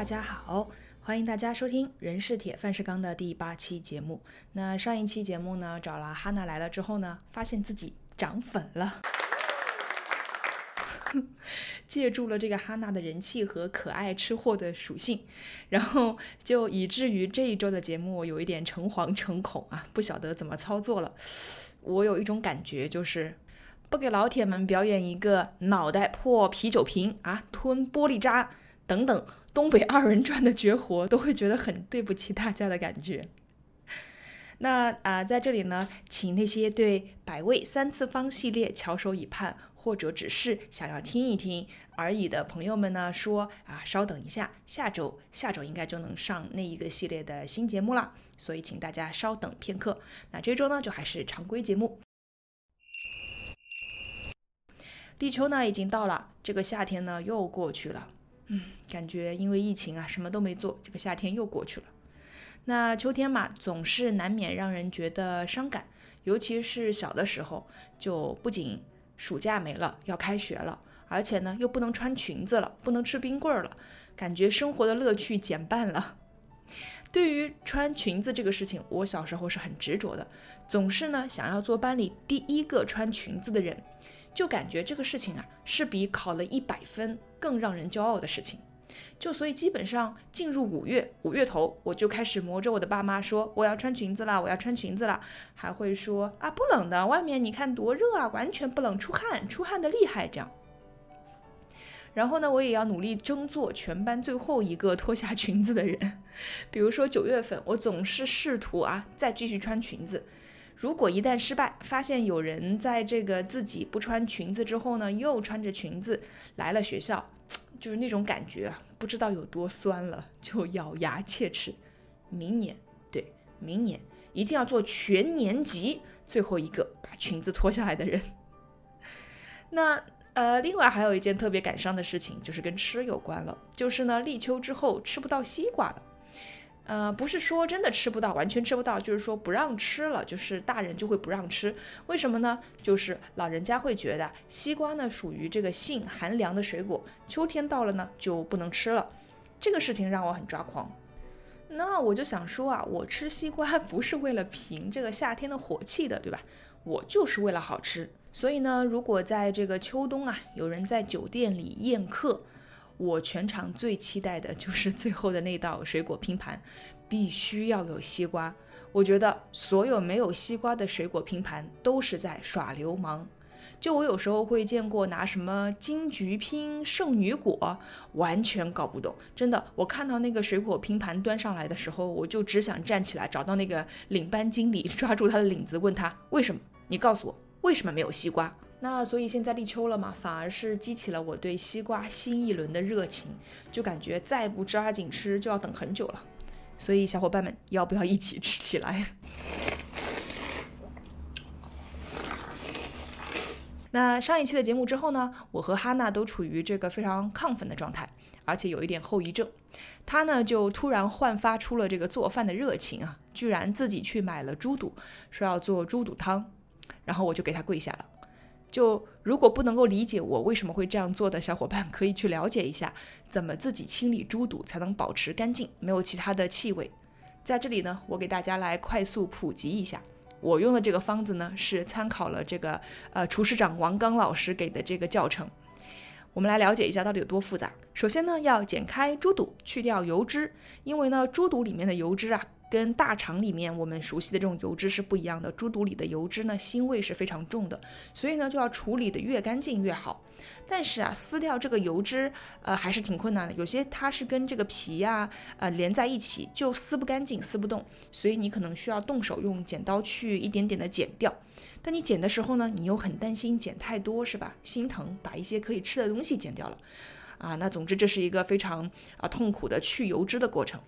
大家好，欢迎大家收听《人是铁，饭是钢》的第八期节目。那上一期节目呢，找了哈娜来了之后呢，发现自己涨粉了，借助了这个哈娜的人气和可爱吃货的属性，然后就以至于这一周的节目有一点诚惶诚恐啊，不晓得怎么操作了。我有一种感觉，就是不给老铁们表演一个脑袋破啤酒瓶啊，吞玻璃渣等等。东北二人转的绝活都会觉得很对不起大家的感觉。那啊，在这里呢，请那些对《百味三次方》系列翘首以盼，或者只是想要听一听而已的朋友们呢，说啊，稍等一下，下周下周应该就能上那一个系列的新节目了，所以请大家稍等片刻。那这周呢，就还是常规节目。立秋呢已经到了，这个夏天呢又过去了。嗯，感觉因为疫情啊，什么都没做，这个夏天又过去了。那秋天嘛，总是难免让人觉得伤感，尤其是小的时候，就不仅暑假没了，要开学了，而且呢又不能穿裙子了，不能吃冰棍儿了，感觉生活的乐趣减半了。对于穿裙子这个事情，我小时候是很执着的，总是呢想要做班里第一个穿裙子的人。就感觉这个事情啊，是比考了一百分更让人骄傲的事情。就所以基本上进入五月五月头，我就开始磨着我的爸妈说我要穿裙子啦，我要穿裙子啦，还会说啊不冷的，外面你看多热啊，完全不冷，出汗出汗的厉害这样。然后呢，我也要努力争做全班最后一个脱下裙子的人。比如说九月份，我总是试图啊再继续穿裙子。如果一旦失败，发现有人在这个自己不穿裙子之后呢，又穿着裙子来了学校，就是那种感觉啊，不知道有多酸了，就咬牙切齿，明年，对，明年一定要做全年级最后一个把裙子脱下来的人。那呃，另外还有一件特别感伤的事情，就是跟吃有关了，就是呢，立秋之后吃不到西瓜了。呃，不是说真的吃不到，完全吃不到，就是说不让吃了，就是大人就会不让吃。为什么呢？就是老人家会觉得西瓜呢属于这个性寒凉的水果，秋天到了呢就不能吃了。这个事情让我很抓狂。那我就想说啊，我吃西瓜 不是为了平这个夏天的火气的，对吧？我就是为了好吃。所以呢，如果在这个秋冬啊，有人在酒店里宴客。我全场最期待的就是最后的那道水果拼盘，必须要有西瓜。我觉得所有没有西瓜的水果拼盘都是在耍流氓。就我有时候会见过拿什么金桔拼圣女果，完全搞不懂。真的，我看到那个水果拼盘端上来的时候，我就只想站起来找到那个领班经理，抓住他的领子，问他为什么？你告诉我为什么没有西瓜？那所以现在立秋了嘛，反而是激起了我对西瓜新一轮的热情，就感觉再不抓紧吃就要等很久了。所以小伙伴们要不要一起吃起来？那上一期的节目之后呢，我和哈娜都处于这个非常亢奋的状态，而且有一点后遗症。他呢就突然焕发出了这个做饭的热情啊，居然自己去买了猪肚，说要做猪肚汤，然后我就给他跪下了。就如果不能够理解我为什么会这样做的小伙伴，可以去了解一下怎么自己清理猪肚才能保持干净，没有其他的气味。在这里呢，我给大家来快速普及一下，我用的这个方子呢是参考了这个呃厨师长王刚老师给的这个教程。我们来了解一下到底有多复杂。首先呢，要剪开猪肚，去掉油脂，因为呢猪肚里面的油脂啊。跟大肠里面我们熟悉的这种油脂是不一样的，猪肚里的油脂呢腥味是非常重的，所以呢就要处理的越干净越好。但是啊，撕掉这个油脂，呃还是挺困难的，有些它是跟这个皮呀，呃连在一起就撕不干净，撕不动，所以你可能需要动手用剪刀去一点点的剪掉。但你剪的时候呢，你又很担心剪太多是吧？心疼把一些可以吃的东西剪掉了，啊，那总之这是一个非常啊痛苦的去油脂的过程。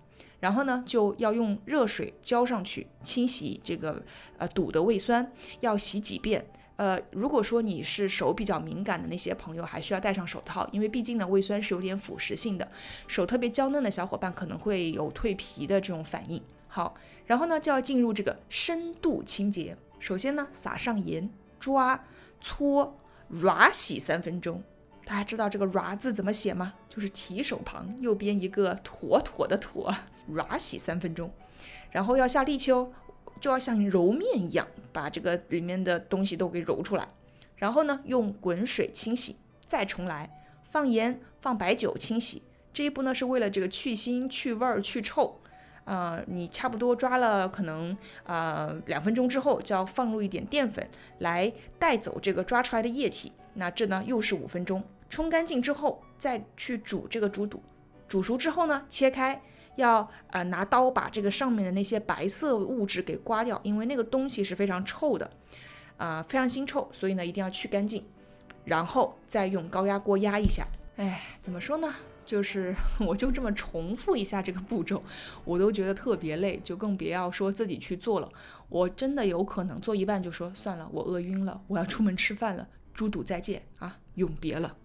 然后呢，就要用热水浇上去清洗这个呃堵的胃酸，要洗几遍。呃，如果说你是手比较敏感的那些朋友，还需要戴上手套，因为毕竟呢胃酸是有点腐蚀性的，手特别娇嫩的小伙伴可能会有蜕皮的这种反应。好，然后呢就要进入这个深度清洁。首先呢撒上盐，抓搓，软洗三分钟。大家知道这个 “ra” 字怎么写吗？就是提手旁，右边一个妥妥的“妥 ”，ra 洗三分钟，然后要下力气哦，就要像揉面一样，把这个里面的东西都给揉出来。然后呢，用滚水清洗，再重来，放盐、放白酒清洗。这一步呢，是为了这个去腥、去味儿、去臭。呃，你差不多抓了可能呃两分钟之后，就要放入一点淀粉来带走这个抓出来的液体。那这呢又是五分钟，冲干净之后再去煮这个猪肚。煮熟之后呢，切开，要呃拿刀把这个上面的那些白色物质给刮掉，因为那个东西是非常臭的。啊，非常腥臭，所以呢一定要去干净，然后再用高压锅压一下。哎，怎么说呢？就是我就这么重复一下这个步骤，我都觉得特别累，就更别要说自己去做了。我真的有可能做一半就说算了，我饿晕了，我要出门吃饭了，猪肚再见啊，永别了。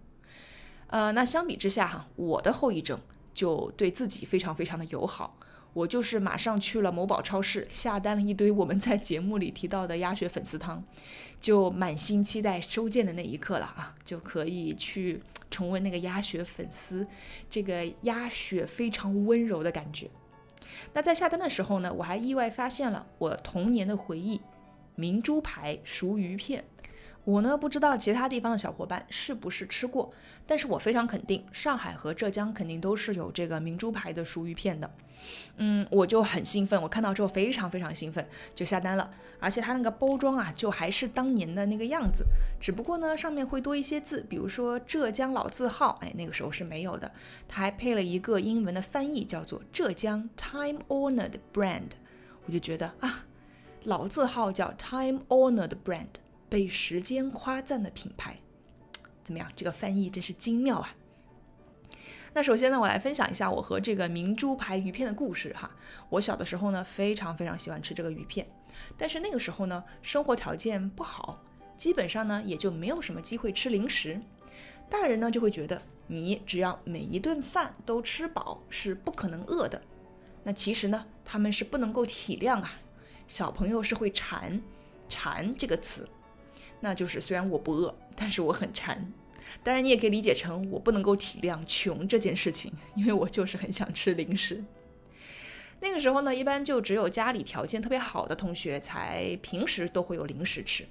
呃，那相比之下哈，我的后遗症就对自己非常非常的友好。我就是马上去了某宝超市，下单了一堆我们在节目里提到的鸭血粉丝汤，就满心期待收件的那一刻了啊，就可以去重温那个鸭血粉丝，这个鸭血非常温柔的感觉。那在下单的时候呢，我还意外发现了我童年的回忆——明珠牌熟鱼片。我呢不知道其他地方的小伙伴是不是吃过，但是我非常肯定，上海和浙江肯定都是有这个明珠牌的熟鱼片的。嗯，我就很兴奋，我看到之后非常非常兴奋，就下单了。而且它那个包装啊，就还是当年的那个样子，只不过呢上面会多一些字，比如说浙江老字号，哎，那个时候是没有的。它还配了一个英文的翻译，叫做浙江 Time Honored Brand。我就觉得啊，老字号叫 Time Honored Brand。被时间夸赞的品牌，怎么样？这个翻译真是精妙啊！那首先呢，我来分享一下我和这个明珠牌鱼片的故事哈。我小的时候呢，非常非常喜欢吃这个鱼片，但是那个时候呢，生活条件不好，基本上呢，也就没有什么机会吃零食。大人呢，就会觉得你只要每一顿饭都吃饱，是不可能饿的。那其实呢，他们是不能够体谅啊，小朋友是会馋，馋这个词。那就是虽然我不饿，但是我很馋。当然，你也可以理解成我不能够体谅穷这件事情，因为我就是很想吃零食。那个时候呢，一般就只有家里条件特别好的同学才平时都会有零食吃，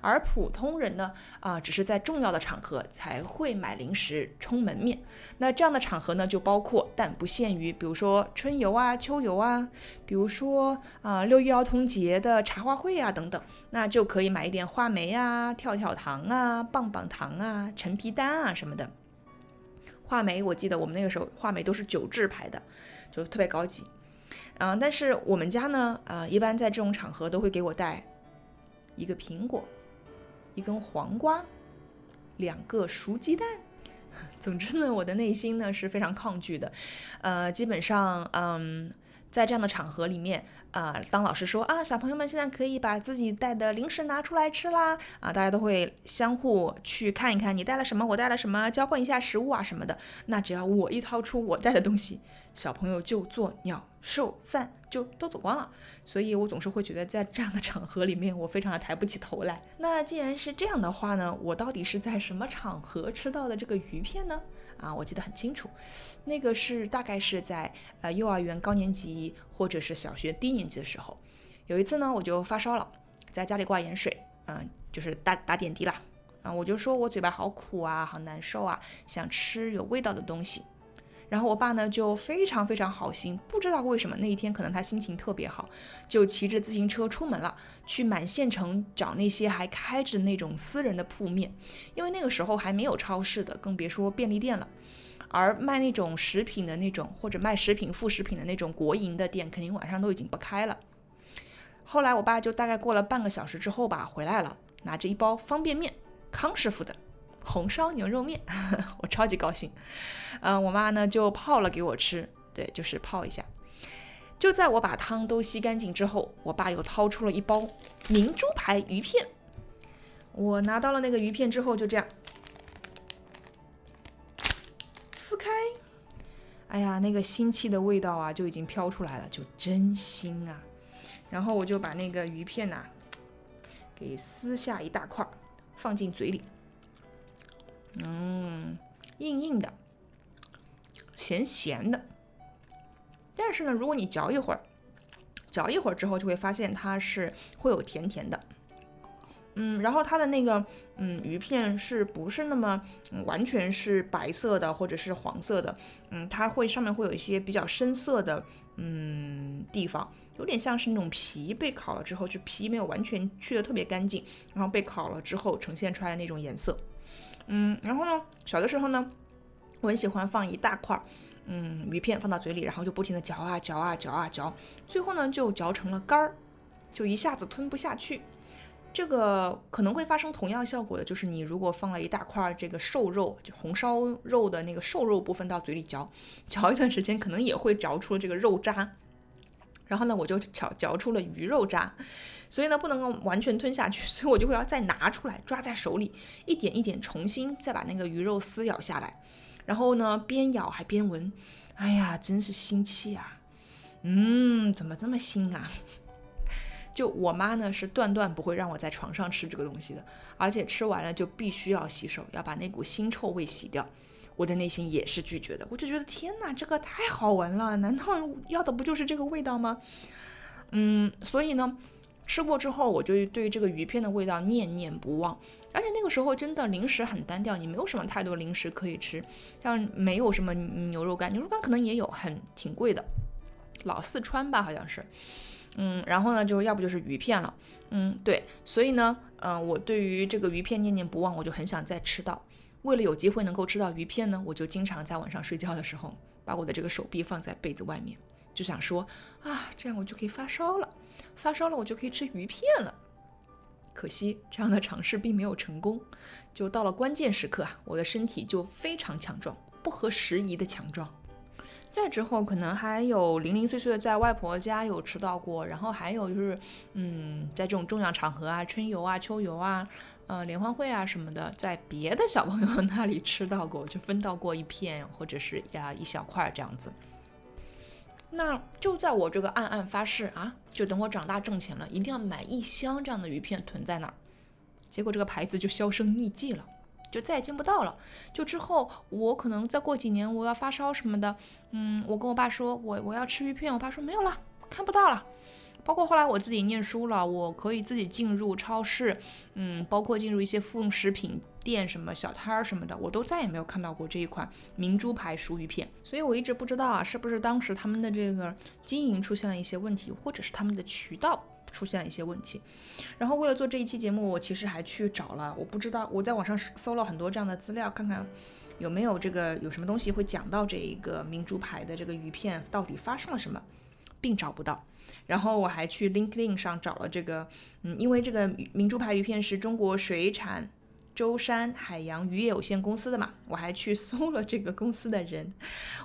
而普通人呢，啊，只是在重要的场合才会买零食充门面。那这样的场合呢，就包括但不限于，比如说春游啊、秋游啊，比如说啊六一儿童节的茶话会啊等等，那就可以买一点话梅啊、跳跳糖啊、棒棒糖啊、陈皮丹啊什么的。话梅，我记得我们那个时候话梅都是九制牌的，就特别高级。嗯，但是我们家呢，呃，一般在这种场合都会给我带一个苹果，一根黄瓜，两个熟鸡蛋。总之呢，我的内心呢是非常抗拒的。呃，基本上，嗯，在这样的场合里面，啊，当老师说啊，小朋友们现在可以把自己带的零食拿出来吃啦，啊，大家都会相互去看一看你带了什么，我带了什么，交换一下食物啊什么的。那只要我一掏出我带的东西，小朋友就做鸟。兽散就都走光了，所以我总是会觉得在这样的场合里面，我非常的抬不起头来。那既然是这样的话呢，我到底是在什么场合吃到的这个鱼片呢？啊，我记得很清楚，那个是大概是在呃幼儿园高年级或者是小学低年级的时候，有一次呢，我就发烧了，在家里挂盐水，嗯，就是打打点滴啦，啊，我就说我嘴巴好苦啊，好难受啊，想吃有味道的东西。然后我爸呢就非常非常好心，不知道为什么那一天可能他心情特别好，就骑着自行车出门了，去满县城找那些还开着那种私人的铺面，因为那个时候还没有超市的，更别说便利店了。而卖那种食品的那种或者卖食品副食品的那种国营的店，肯定晚上都已经不开了。后来我爸就大概过了半个小时之后吧回来了，拿着一包方便面，康师傅的。红烧牛肉面，我超级高兴。嗯，我妈呢就泡了给我吃，对，就是泡一下。就在我把汤都吸干净之后，我爸又掏出了一包明珠牌鱼片。我拿到了那个鱼片之后，就这样撕开，哎呀，那个腥气的味道啊就已经飘出来了，就真腥啊。然后我就把那个鱼片呐给撕下一大块，放进嘴里。嗯，硬硬的，咸咸的。但是呢，如果你嚼一会儿，嚼一会儿之后，就会发现它是会有甜甜的。嗯，然后它的那个嗯鱼片是不是那么完全是白色的或者是黄色的？嗯，它会上面会有一些比较深色的嗯地方，有点像是那种皮被烤了之后，就皮没有完全去的特别干净，然后被烤了之后呈现出来的那种颜色。嗯，然后呢，小的时候呢，我很喜欢放一大块嗯鱼片放到嘴里，然后就不停的嚼啊嚼啊嚼啊嚼，最后呢就嚼成了干儿，就一下子吞不下去。这个可能会发生同样效果的，就是你如果放了一大块这个瘦肉，就红烧肉的那个瘦肉部分到嘴里嚼，嚼一段时间，可能也会嚼出这个肉渣。然后呢，我就嚼嚼出了鱼肉渣，所以呢，不能够完全吞下去，所以我就会要再拿出来，抓在手里，一点一点重新再把那个鱼肉撕咬下来。然后呢，边咬还边闻，哎呀，真是腥气啊！嗯，怎么这么腥啊？就我妈呢是断断不会让我在床上吃这个东西的，而且吃完了就必须要洗手，要把那股腥臭味洗掉。我的内心也是拒绝的，我就觉得天哪，这个太好闻了，难道要的不就是这个味道吗？嗯，所以呢，吃过之后我就对这个鱼片的味道念念不忘。而且那个时候真的零食很单调，你没有什么太多零食可以吃，像没有什么牛肉干，牛肉干可能也有，很挺贵的，老四川吧好像是。嗯，然后呢，就要不就是鱼片了。嗯，对，所以呢，嗯，我对于这个鱼片念念不忘，我就很想再吃到。为了有机会能够吃到鱼片呢，我就经常在晚上睡觉的时候，把我的这个手臂放在被子外面，就想说啊，这样我就可以发烧了，发烧了我就可以吃鱼片了。可惜这样的尝试并没有成功，就到了关键时刻啊，我的身体就非常强壮，不合时宜的强壮。再之后，可能还有零零碎碎的在外婆家有吃到过，然后还有就是，嗯，在这种重要场合啊，春游啊、秋游啊，呃，联欢会啊什么的，在别的小朋友那里吃到过，就分到过一片或者是呀一小块这样子。那就在我这个暗暗发誓啊，就等我长大挣钱了，一定要买一箱这样的鱼片囤在那儿，结果这个牌子就销声匿迹了。就再也见不到了。就之后，我可能再过几年，我要发烧什么的，嗯，我跟我爸说，我我要吃鱼片，我爸说没有了，看不到了。包括后来我自己念书了，我可以自己进入超市，嗯，包括进入一些副食品店、什么小摊儿什么的，我都再也没有看到过这一款明珠牌熟鱼片。所以我一直不知道啊，是不是当时他们的这个经营出现了一些问题，或者是他们的渠道。出现了一些问题，然后为了做这一期节目，我其实还去找了，我不知道我在网上搜了很多这样的资料，看看有没有这个有什么东西会讲到这一个明珠牌的这个鱼片到底发生了什么，并找不到。然后我还去 LinkedIn 上找了这个，嗯，因为这个明珠牌鱼片是中国水产舟山海洋渔业有限公司的嘛，我还去搜了这个公司的人，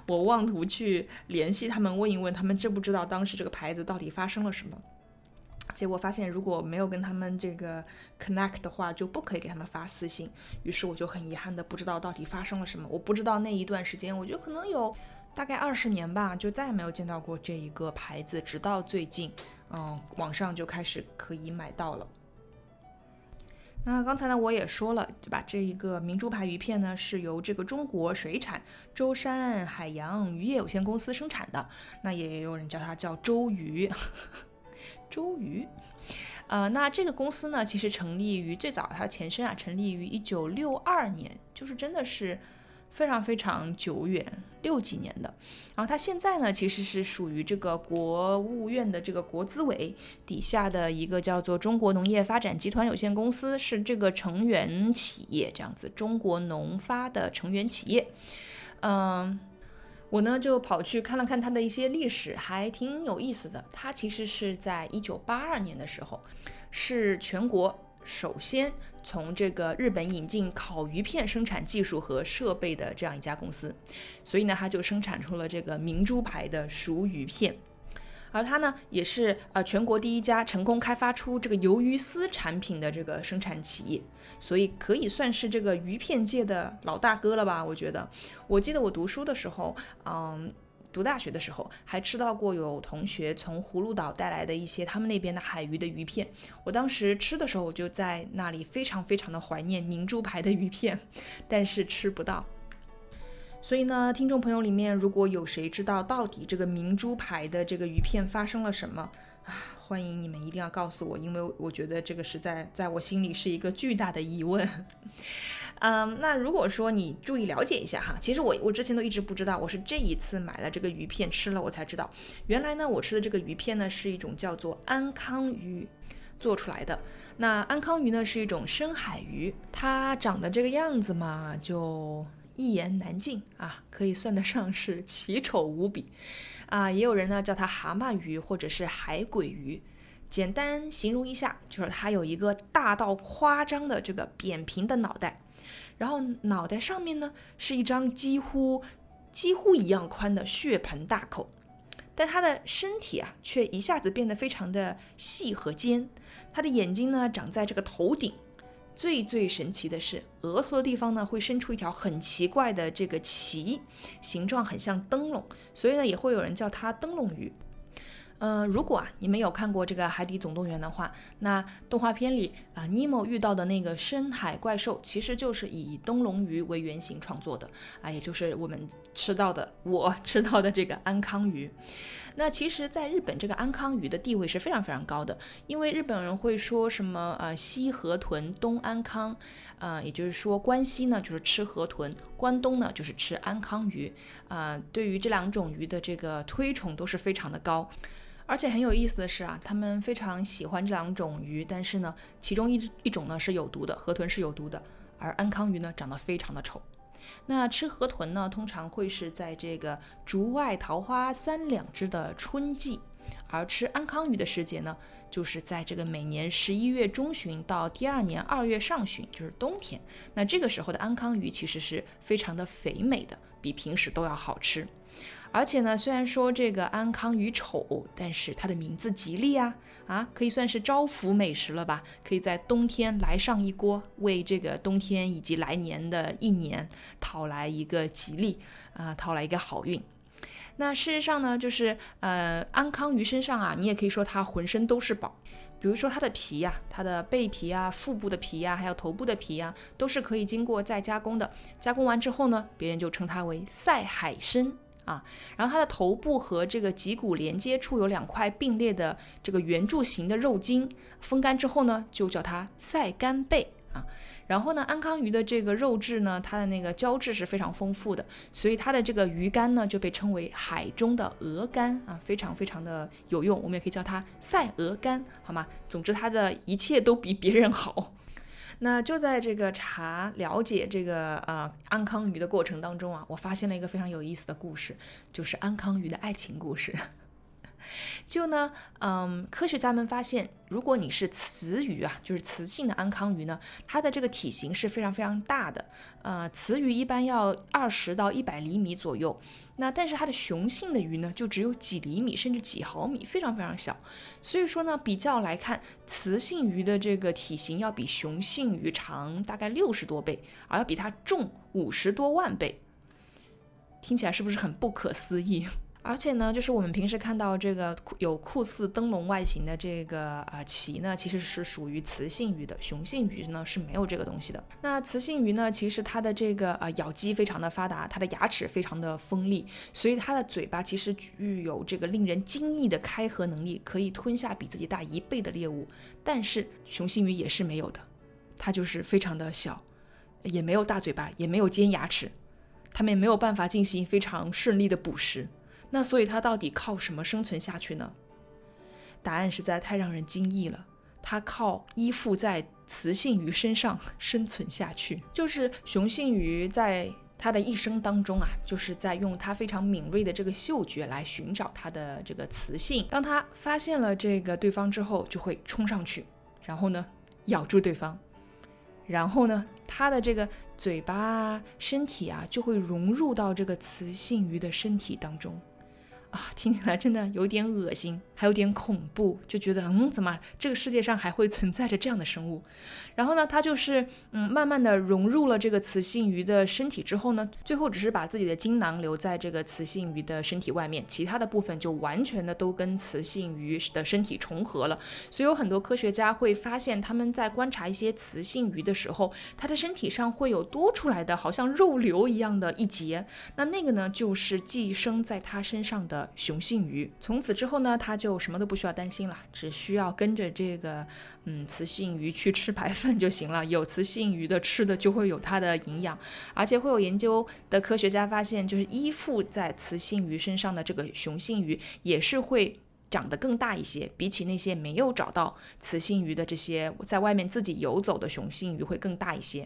我妄图去联系他们，问一问他们知不知道当时这个牌子到底发生了什么。结果发现，如果没有跟他们这个 connect 的话，就不可以给他们发私信。于是我就很遗憾的不知道到底发生了什么。我不知道那一段时间，我觉得可能有大概二十年吧，就再也没有见到过这一个牌子。直到最近，嗯，网上就开始可以买到了。那刚才呢，我也说了，对吧？这一个明珠牌鱼片呢，是由这个中国水产舟山海洋渔业有限公司生产的。那也有人叫它叫周鱼。周鱼，呃，那这个公司呢，其实成立于最早，它前身啊，成立于一九六二年，就是真的是非常非常久远，六几年的。然后它现在呢，其实是属于这个国务院的这个国资委底下的一个叫做中国农业发展集团有限公司，是这个成员企业，这样子，中国农发的成员企业，嗯。我呢就跑去看了看它的一些历史，还挺有意思的。它其实是在一九八二年的时候，是全国首先从这个日本引进烤鱼片生产技术和设备的这样一家公司，所以呢，它就生产出了这个明珠牌的熟鱼片。而它呢，也是呃全国第一家成功开发出这个鱿鱼丝产品的这个生产企业。所以可以算是这个鱼片界的老大哥了吧？我觉得，我记得我读书的时候，嗯，读大学的时候，还吃到过有同学从葫芦岛带来的一些他们那边的海鱼的鱼片。我当时吃的时候，我就在那里非常非常的怀念明珠牌的鱼片，但是吃不到。所以呢，听众朋友里面如果有谁知道到底这个明珠牌的这个鱼片发生了什么啊，欢迎你们一定要告诉我，因为我觉得这个实在在我心里是一个巨大的疑问。嗯，那如果说你注意了解一下哈，其实我我之前都一直不知道，我是这一次买了这个鱼片吃了，我才知道，原来呢我吃的这个鱼片呢是一种叫做安康鱼做出来的。那安康鱼呢是一种深海鱼，它长得这个样子嘛，就一言难尽啊，可以算得上是奇丑无比啊。也有人呢叫它蛤蟆鱼或者是海鬼鱼。简单形容一下，就是它有一个大到夸张的这个扁平的脑袋。然后脑袋上面呢是一张几乎几乎一样宽的血盆大口，但它的身体啊却一下子变得非常的细和尖。它的眼睛呢长在这个头顶，最最神奇的是额头的地方呢会伸出一条很奇怪的这个鳍，形状很像灯笼，所以呢也会有人叫它灯笼鱼。嗯，如果啊你们有看过这个《海底总动员》的话，那动画片里啊尼莫遇到的那个深海怪兽，其实就是以灯笼鱼为原型创作的啊，也就是我们吃到的，我 吃到的这个安康鱼。那其实，在日本这个安康鱼的地位是非常非常高的，因为日本人会说什么呃西河豚，东安康，啊，也就是说关西呢就是吃河豚，关东呢就是吃安康鱼，啊，对于这两种鱼的这个推崇都是非常的高。而且很有意思的是啊，他们非常喜欢这两种鱼，但是呢，其中一一种呢是有毒的，河豚是有毒的，而安康鱼呢长得非常的丑。那吃河豚呢，通常会是在这个竹外桃花三两枝的春季，而吃安康鱼的时节呢，就是在这个每年十一月中旬到第二年二月上旬，就是冬天。那这个时候的安康鱼其实是非常的肥美的，比平时都要好吃。而且呢，虽然说这个安康鱼丑，但是它的名字吉利啊啊，可以算是招福美食了吧？可以在冬天来上一锅，为这个冬天以及来年的一年讨来一个吉利啊，讨来一个好运。那事实上呢，就是呃，安康鱼身上啊，你也可以说它浑身都是宝。比如说它的皮呀，它的背皮啊、腹部的皮呀，还有头部的皮呀，都是可以经过再加工的。加工完之后呢，别人就称它为赛海参。啊，然后它的头部和这个脊骨连接处有两块并列的这个圆柱形的肉筋，风干之后呢，就叫它赛干贝啊。然后呢，安康鱼的这个肉质呢，它的那个胶质是非常丰富的，所以它的这个鱼肝呢就被称为海中的鹅肝啊，非常非常的有用，我们也可以叫它赛鹅肝，好吗？总之，它的一切都比别人好。那就在这个查了解这个呃安康鱼的过程当中啊，我发现了一个非常有意思的故事，就是安康鱼的爱情故事。就呢，嗯，科学家们发现，如果你是雌鱼啊，就是雌性的安康鱼呢，它的这个体型是非常非常大的。呃，雌鱼一般要二十到一百厘米左右。那但是它的雄性的鱼呢，就只有几厘米甚至几毫米，非常非常小。所以说呢，比较来看，雌性鱼的这个体型要比雄性鱼长大概六十多倍，而要比它重五十多万倍。听起来是不是很不可思议？而且呢，就是我们平时看到这个有酷似灯笼外形的这个啊鳍呢，其实是属于雌性鱼的，雄性鱼呢是没有这个东西的。那雌性鱼呢，其实它的这个呃咬肌非常的发达，它的牙齿非常的锋利，所以它的嘴巴其实具有这个令人惊异的开合能力，可以吞下比自己大一倍的猎物。但是雄性鱼也是没有的，它就是非常的小，也没有大嘴巴，也没有尖牙齿，它们也没有办法进行非常顺利的捕食。那所以它到底靠什么生存下去呢？答案实在太让人惊异了，它靠依附在雌性鱼身上生存下去。就是雄性鱼在它的一生当中啊，就是在用它非常敏锐的这个嗅觉来寻找它的这个雌性。当它发现了这个对方之后，就会冲上去，然后呢咬住对方，然后呢它的这个嘴巴、身体啊就会融入到这个雌性鱼的身体当中。啊，听起来真的有点恶心，还有点恐怖，就觉得嗯，怎么这个世界上还会存在着这样的生物？然后呢，它就是嗯，慢慢的融入了这个雌性鱼的身体之后呢，最后只是把自己的精囊留在这个雌性鱼的身体外面，其他的部分就完全的都跟雌性鱼的身体重合了。所以有很多科学家会发现，他们在观察一些雌性鱼的时候，它的身体上会有多出来的，好像肉瘤一样的一节，那那个呢，就是寄生在它身上的。雄性鱼从此之后呢，它就什么都不需要担心了，只需要跟着这个嗯雌性鱼去吃白饭就行了。有雌性鱼的吃的就会有它的营养，而且会有研究的科学家发现，就是依附在雌性鱼身上的这个雄性鱼也是会长得更大一些，比起那些没有找到雌性鱼的这些在外面自己游走的雄性鱼会更大一些。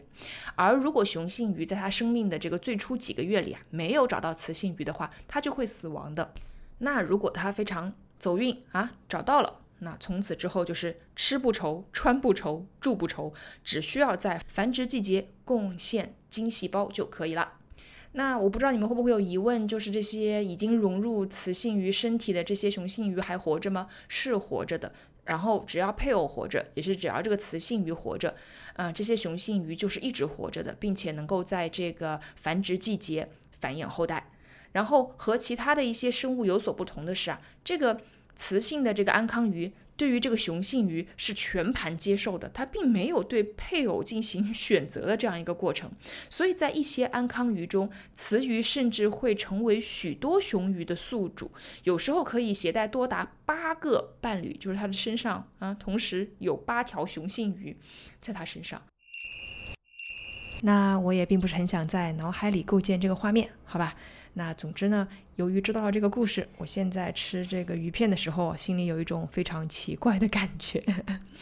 而如果雄性鱼在它生命的这个最初几个月里啊，没有找到雌性鱼的话，它就会死亡的。那如果它非常走运啊，找到了，那从此之后就是吃不愁、穿不愁、住不愁，只需要在繁殖季节贡献精细胞就可以了。那我不知道你们会不会有疑问，就是这些已经融入雌性鱼身体的这些雄性鱼还活着吗？是活着的。然后只要配偶活着，也是只要这个雌性鱼活着，啊，这些雄性鱼就是一直活着的，并且能够在这个繁殖季节繁衍后代。然后和其他的一些生物有所不同的是啊，这个雌性的这个安康鱼对于这个雄性鱼是全盘接受的，它并没有对配偶进行选择的这样一个过程。所以在一些安康鱼中，雌鱼甚至会成为许多雄鱼的宿主，有时候可以携带多达八个伴侣，就是它的身上啊，同时有八条雄性鱼在它身上。那我也并不是很想在脑海里构建这个画面，好吧？那总之呢，由于知道了这个故事，我现在吃这个鱼片的时候，心里有一种非常奇怪的感觉。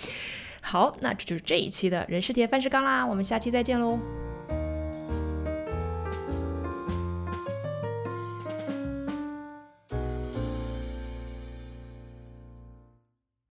好，那这就是这一期的人是铁饭是钢啦，我们下期再见喽。